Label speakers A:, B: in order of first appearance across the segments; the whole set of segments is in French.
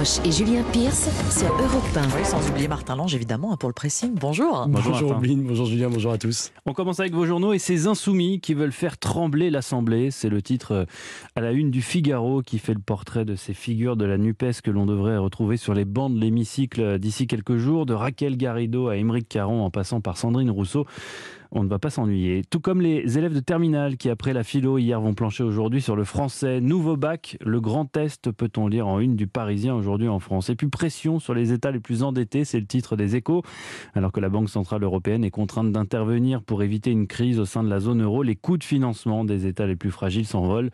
A: Roche et Julien Pierce sur Europe 1.
B: Oui, sans oublier Martin Lange, évidemment, hein, pour le pressing. Bonjour.
C: Bonjour,
D: Bonjour. Oblin, bonjour Julien, bonjour à tous.
C: On commence avec vos journaux et ces insoumis qui veulent faire trembler l'Assemblée. C'est le titre euh, à la une du Figaro qui fait le portrait de ces figures de la NUPES que l'on devrait retrouver sur les bancs de l'hémicycle d'ici quelques jours, de Raquel Garrido à Émeric Caron en passant par Sandrine Rousseau. On ne va pas s'ennuyer. Tout comme les élèves de terminale qui, après la philo hier, vont plancher aujourd'hui sur le français. Nouveau bac, le grand test, peut-on lire en une du Parisien aujourd'hui en France? Et puis pression sur les États les plus endettés, c'est le titre des échos. Alors que la Banque Centrale Européenne est contrainte d'intervenir pour éviter une crise au sein de la zone euro, les coûts de financement des États les plus fragiles s'envolent.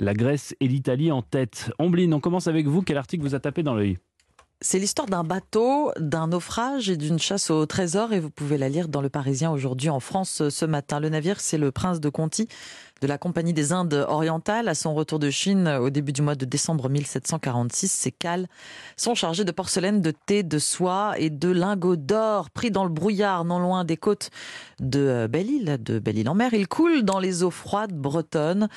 C: La Grèce et l'Italie en tête. Ombline, on commence avec vous. Quel article vous a tapé dans l'œil?
B: C'est l'histoire d'un bateau, d'un naufrage et d'une chasse au trésor et vous pouvez la lire dans Le Parisien aujourd'hui en France ce matin. Le navire, c'est le Prince de Conti de la Compagnie des Indes orientales. À son retour de Chine au début du mois de décembre 1746, ces cales sont chargées de porcelaine, de thé, de soie et de lingots d'or pris dans le brouillard non loin des côtes de Belle-Île, de Belle-Île en mer. Il coule dans les eaux froides bretonnes,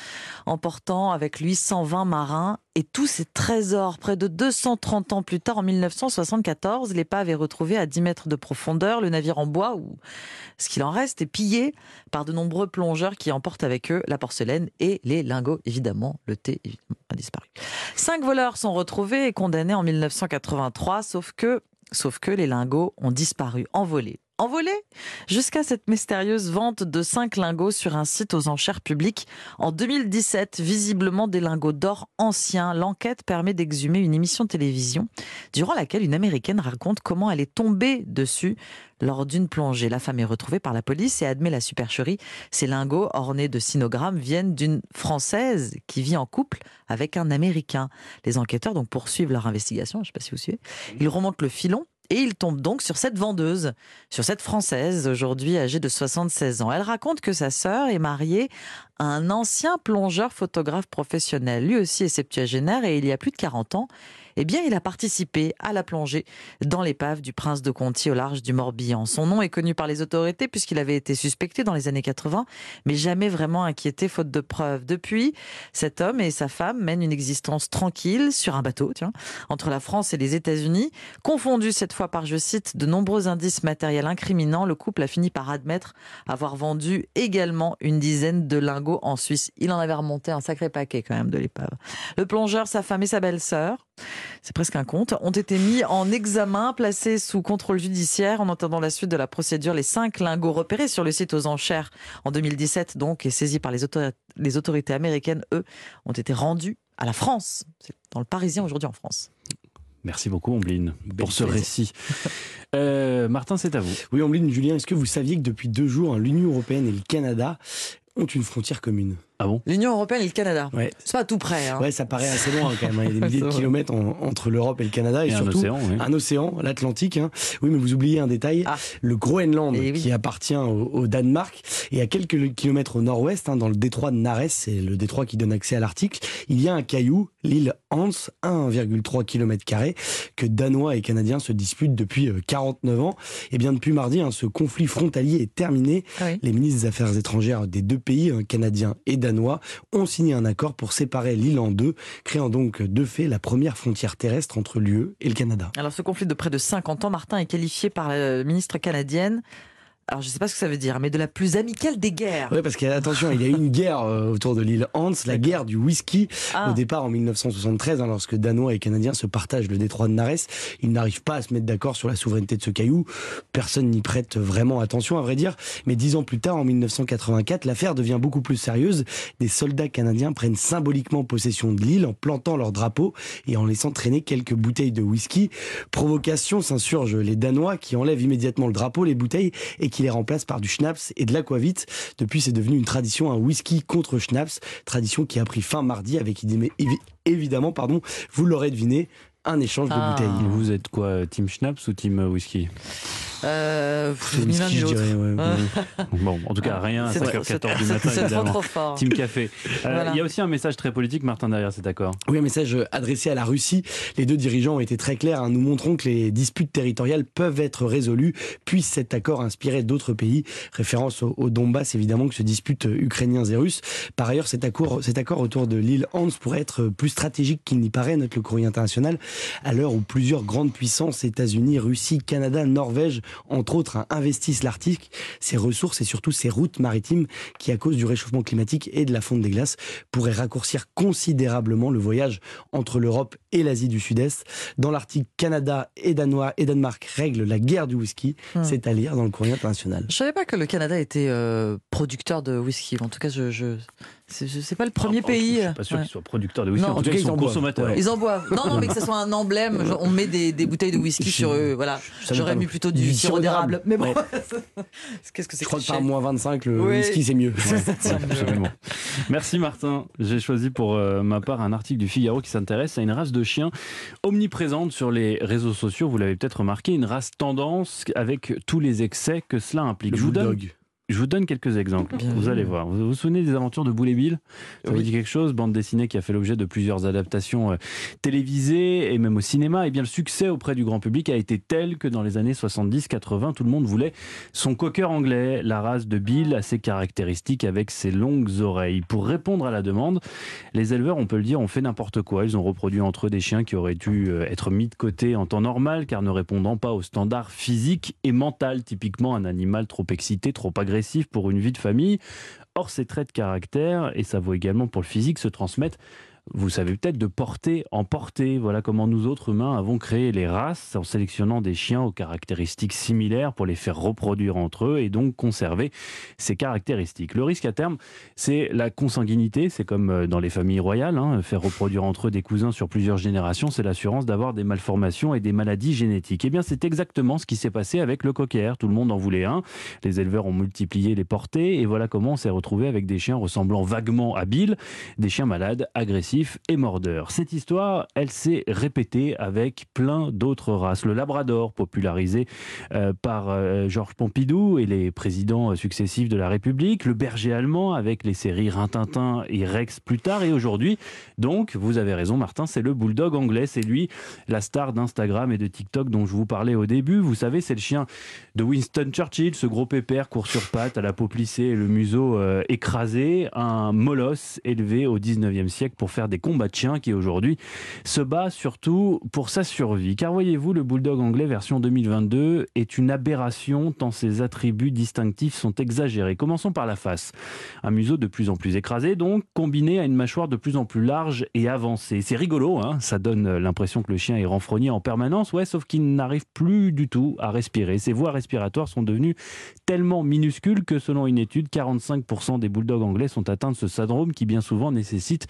B: emportant avec lui 120 marins et tous ces trésors. Près de 230 ans plus tard, en 1974, l'épave est retrouvée à 10 mètres de profondeur. Le navire en bois, ou ce qu'il en reste, est pillé par de nombreux plongeurs qui emportent avec eux la porcelaine et les lingots, évidemment. Le thé, a disparu. Cinq voleurs sont retrouvés et condamnés en 1983, sauf que, sauf que les lingots ont disparu, envolés. Envolés jusqu'à cette mystérieuse vente de cinq lingots sur un site aux enchères publiques en 2017, visiblement des lingots d'or anciens. L'enquête permet d'exhumer une émission de télévision durant laquelle une américaine raconte comment elle est tombée dessus lors d'une plongée. La femme est retrouvée par la police et admet la supercherie. Ces lingots ornés de sinogrammes viennent d'une Française qui vit en couple avec un Américain. Les enquêteurs donc poursuivent leur investigation, je ne sais pas si vous suivez. Ils remontent le filon et ils tombent donc sur cette vendeuse, sur cette Française, aujourd'hui âgée de 76 ans. Elle raconte que sa sœur est mariée à un ancien plongeur photographe professionnel. Lui aussi est septuagénaire et il y a plus de 40 ans, eh bien, il a participé à la plongée dans l'épave du prince de Conti au large du Morbihan. Son nom est connu par les autorités puisqu'il avait été suspecté dans les années 80, mais jamais vraiment inquiété faute de preuves. Depuis, cet homme et sa femme mènent une existence tranquille sur un bateau, tiens, entre la France et les États-Unis. Confondu cette fois par, je cite, de nombreux indices matériels incriminants, le couple a fini par admettre avoir vendu également une dizaine de lingots en Suisse. Il en avait remonté un sacré paquet quand même de l'épave. Le plongeur, sa femme et sa belle-sœur, c'est presque un conte, ont été mis en examen, placés sous contrôle judiciaire en entendant la suite de la procédure. Les cinq lingots repérés sur le site aux enchères en 2017, donc, et saisis par les, autori- les autorités américaines, eux, ont été rendus à la France. C'est dans le Parisien aujourd'hui en France.
C: Merci beaucoup, Ombline, pour ce récit. Euh, Martin, c'est à vous.
D: Oui, Ombline, Julien, est-ce que vous saviez que depuis deux jours, l'Union Européenne et le Canada ont une frontière commune?
C: Ah bon
B: L'Union européenne et le Canada.
D: Ouais.
B: C'est pas tout près. Hein.
D: Ouais, ça paraît assez loin quand même. hein. Il y a des milliers de kilomètres en- entre l'Europe et le Canada et,
C: Et un
D: surtout
C: océan, oui.
D: océan, l'Atlantique. hein. Oui, mais vous oubliez un détail.
B: Ah.
D: Le Groenland,
B: Eh oui.
D: qui appartient au, au Danemark, et à quelques kilomètres au nord-ouest, hein, dans le détroit de Nares, c'est le détroit qui donne accès à l'Arctique, il y a un caillou, l'île Hans, 1,3 km que Danois et Canadiens se disputent depuis euh, 49 ans. Et bien depuis mardi, ce conflit frontalier est terminé.
B: Ah oui.
D: Les ministres des Affaires étrangères des deux pays, canadiens et danois, ont signé un accord pour séparer l'île en deux, créant donc de fait la première frontière terrestre entre l'UE et le Canada.
B: Alors ce conflit de près de 50 ans, Martin est qualifié par la ministre canadienne, alors je ne sais pas ce que ça veut dire, mais de la plus amicale des guerres.
D: Oui, parce qu'attention, il y a eu une guerre euh, autour de l'île Hans, la guerre du whisky.
B: Ah.
D: Au départ, en 1973, hein, lorsque Danois et Canadiens se partagent le détroit de Nares, ils n'arrivent pas à se mettre d'accord sur la souveraineté de ce caillou. Personne n'y prête vraiment attention, à vrai dire. Mais dix ans plus tard, en 1984, l'affaire devient beaucoup plus sérieuse. Des soldats canadiens prennent symboliquement possession de l'île en plantant leur drapeau et en laissant traîner quelques bouteilles de whisky. Provocation, s'insurgent les Danois qui enlèvent immédiatement le drapeau, les bouteilles et qui les remplacent par du schnapps et de l'aquavit. Depuis, c'est devenu une tradition, un whisky contre schnapps, tradition qui a pris fin mardi avec évi- évi- évidemment, pardon, vous l'aurez deviné, un échange
B: Ah.
D: de bouteilles.
C: Vous êtes quoi, Team Schnaps ou Team Whisky?
B: Euh, ni l'un
D: whisky,
B: ni
D: je
B: l'autre.
D: dirais, ouais.
B: Ouais.
C: Bon, en tout cas, rien à
B: C'est trop-
C: 5h14 du matin,
B: C'est trop
C: évidemment.
B: trop fort.
C: Team Café. Euh,
B: Voilà.
C: Il y a aussi un message très politique, Martin, derrière cet accord.
D: Oui, un message adressé à la Russie. Les deux dirigeants ont été très clairs. hein. Nous montrons que les disputes territoriales peuvent être résolues. Puisse cet accord inspirer d'autres pays. Référence au, au Donbass, évidemment, que se disputent ukrainiens et russes. Par ailleurs, cet accord, cet accord autour de l'île Hans pourrait être plus stratégique qu'il n'y paraît, note le courrier international, à l'heure où plusieurs grandes puissances, États-Unis, Russie, Canada, Norvège, entre autres, hein, investissent l'Arctique, ses ressources et surtout ses routes maritimes qui, à cause du réchauffement climatique et de la fonte des glaces, pourraient raccourcir considérablement le voyage entre l'Europe et l'Asie du Sud-Est. Dans l'Arctique, Canada et, Danois et Danemark règlent la guerre du whisky.
B: Hmm.
D: C'est à lire dans le courrier international.
B: Je savais pas que le Canada était euh, producteur de whisky. En tout cas, je, je c'est pas le premier
C: en-
B: pays.
C: Je suis pas sûr
B: Ouais.
C: qu'ils soient producteurs de whisky.
B: Non.
C: en tout cas, ils sont
D: en
C: consommateurs.
D: Ouais.
B: Ils en boivent. Non, non, mais que ce soit un emblème. genre, on met des, des bouteilles de whisky
D: Je-
B: sur eux. Voilà. J'aurais mis plutôt du,
D: Du
B: sirop d'érable. Mais bon,
D: Ouais.
B: qu'est-ce que c'est
D: Je crois
B: que
D: par moins 25, le
B: Oui.
D: whisky, c'est mieux.
C: Absolument. Merci Martin. J'ai choisi pour euh, ma part un article du Figaro qui s'intéresse à une race de chiens omniprésente sur les réseaux sociaux. Vous l'avez peut-être remarqué, une race tendance avec tous les excès que cela implique.
D: Le
C: Je vous, donne,
D: bulldog.
C: Je vous donne quelques exemples.
B: Bien
C: vous allez voir. Vous vous souvenez des aventures de Boule et Bill? Ça vous dit quelque chose? Bande dessinée qui a fait l'objet de plusieurs adaptations euh, télévisées et même au cinéma. Et bien le succès auprès du grand public a été tel que dans les années 70-80, tout le monde voulait son cocker anglais, la race de Bill assez caractéristique avec ses longues oreilles. Pour répondre à la demande, les éleveurs, on peut le dire, ont fait n'importe quoi. Ils ont reproduit entre eux des chiens qui auraient dû euh, être mis de côté en temps normal car ne répondant pas aux standards physiques et mental. Typiquement un animal trop excité, trop agressif pour une vie de famille. Or, ces traits de caractère, et ça vaut également pour le physique, se transmettent vous savez peut-être de portée en portée. Voilà comment nous autres humains avons créé les races en sélectionnant des chiens aux caractéristiques similaires pour les faire reproduire entre eux et donc conserver ces caractéristiques. Le risque à terme, c'est la consanguinité. C'est comme euh, dans les familles royales, hein, faire reproduire entre eux des cousins sur plusieurs générations, c'est l'assurance d'avoir des malformations et des maladies génétiques. Eh bien, c'est exactement ce qui s'est passé avec le cocker. Tout le monde en voulait un. Les éleveurs ont multiplié les portées et voilà comment on s'est retrouvé avec des chiens ressemblant vaguement à Bill, des chiens malades, agressifs et mordeurs. Cette histoire, elle s'est répétée avec plein d'autres races. Le Labrador, popularisé euh, par euh, Georges Pompidou et les présidents successifs de la République, le berger allemand avec les séries Rintintin et Rex plus tard, et aujourd'hui, donc, vous avez raison Martin, c'est le bulldog anglais, c'est lui la star d'Instagram et de TikTok dont je vous parlais au début. Vous savez, c'est le chien de Winston Churchill, ce gros pépère court sur pattes, à la peau plissée et le museau euh, écrasé, un molosse élevé au 19e siècle pour faire des combats de chiens qui aujourd'hui se bat surtout pour sa survie. Car voyez-vous, le bulldog anglais version 2022 est une aberration tant ses attributs distinctifs sont exagérés. Commençons par la face. Un museau de plus en plus écrasé, donc combiné à une mâchoire de plus en plus large et avancée. C'est rigolo, hein ça donne l'impression que le chien est renfrogné en permanence, ouais, sauf qu'il n'arrive plus du tout à respirer. Ses voies respiratoires sont devenues tellement minuscules que selon une étude, 45% des bulldogs anglais sont atteints de ce syndrome qui bien souvent nécessite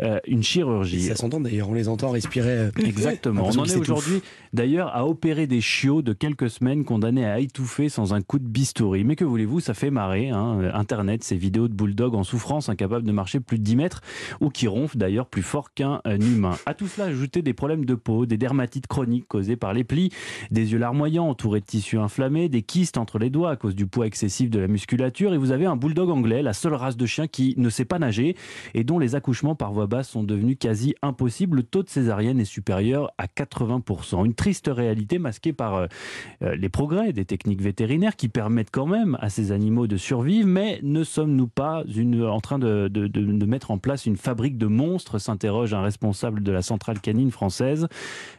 C: euh, une chirurgie.
D: Ça s'entend d'ailleurs, on les entend respirer. euh,
C: Exactement. On
D: l'impression
C: en est aujourd'hui d'ailleurs à opérer des chiots de quelques semaines condamnés à étouffer sans un coup de bistouri. Mais que voulez-vous, ça fait marrer. hein. Internet, ces vidéos de bulldogs en souffrance, incapables de marcher plus de 10 mètres ou qui ronflent d'ailleurs plus fort qu'un euh, humain. À tout cela, ajouter des problèmes de peau, des dermatites chroniques causées par les plis, des yeux larmoyants entourés de tissus inflammés, des kystes entre les doigts à cause du poids excessif de la musculature. Et vous avez un bulldog anglais, la seule race de chien qui ne sait pas nager et dont les accouchements par voie basse sont devenus quasi impossibles. Le taux de césarienne est supérieur à 80%. Une triste réalité masquée par euh, euh, les progrès des techniques vétérinaires qui permettent quand même à ces animaux de survivre, mais ne sommes-nous pas en train de mettre en place une fabrique de monstres s'interroge un responsable de la centrale canine française.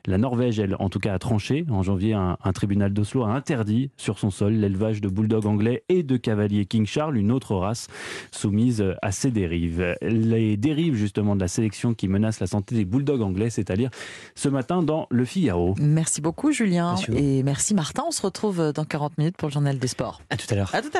C: La Norvège, elle, en tout cas, a tranché. En janvier, un, un tribunal d'Oslo a interdit sur son sol l'élevage de bulldogs anglais et de cavaliers King Charles, une autre race soumise à ces dérives. Les dérives, justement, de la sélection qui menacent la santé des bulldogs anglais, c'est à dire ce matin dans Le Figaro.
B: Merci beaucoup, Julien.
D: Passionnant.
B: Et merci, Martin. On se retrouve dans 40 minutes pour le journal des sports.
D: À tout à l'heure.
B: À tout à l'heure.